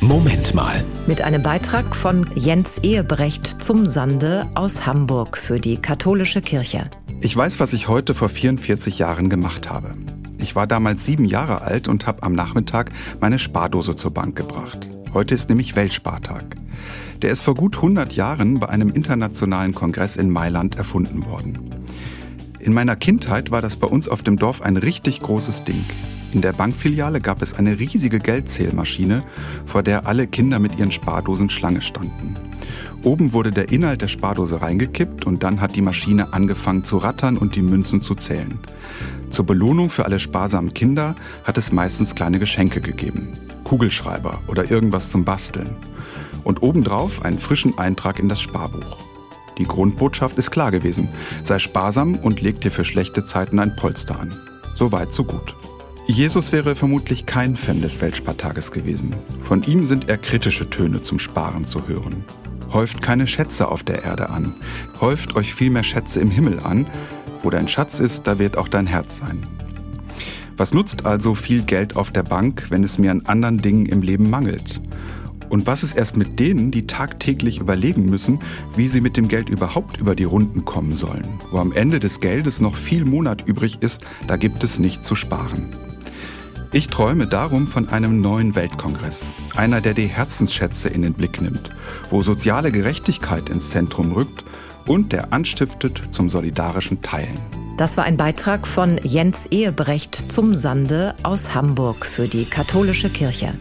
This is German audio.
Moment mal. Mit einem Beitrag von Jens Ehebrecht zum Sande aus Hamburg für die katholische Kirche. Ich weiß, was ich heute vor 44 Jahren gemacht habe. Ich war damals sieben Jahre alt und habe am Nachmittag meine Spardose zur Bank gebracht. Heute ist nämlich Weltspartag. Der ist vor gut 100 Jahren bei einem internationalen Kongress in Mailand erfunden worden. In meiner Kindheit war das bei uns auf dem Dorf ein richtig großes Ding. In der Bankfiliale gab es eine riesige Geldzählmaschine, vor der alle Kinder mit ihren Spardosen Schlange standen. Oben wurde der Inhalt der Spardose reingekippt und dann hat die Maschine angefangen zu rattern und die Münzen zu zählen. Zur Belohnung für alle sparsamen Kinder hat es meistens kleine Geschenke gegeben. Kugelschreiber oder irgendwas zum Basteln. Und obendrauf einen frischen Eintrag in das Sparbuch. Die Grundbotschaft ist klar gewesen. Sei sparsam und leg dir für schlechte Zeiten ein Polster an. So weit, so gut. Jesus wäre vermutlich kein Fan des Weltspartages gewesen. Von ihm sind eher kritische Töne zum Sparen zu hören. Häuft keine Schätze auf der Erde an. Häuft euch vielmehr Schätze im Himmel an. Wo dein Schatz ist, da wird auch dein Herz sein. Was nutzt also viel Geld auf der Bank, wenn es mir an anderen Dingen im Leben mangelt? Und was ist erst mit denen, die tagtäglich überlegen müssen, wie sie mit dem Geld überhaupt über die Runden kommen sollen? Wo am Ende des Geldes noch viel Monat übrig ist, da gibt es nichts zu sparen. Ich träume darum von einem neuen Weltkongress, einer, der die Herzensschätze in den Blick nimmt, wo soziale Gerechtigkeit ins Zentrum rückt und der anstiftet zum solidarischen Teilen. Das war ein Beitrag von Jens Ehebrecht zum Sande aus Hamburg für die katholische Kirche.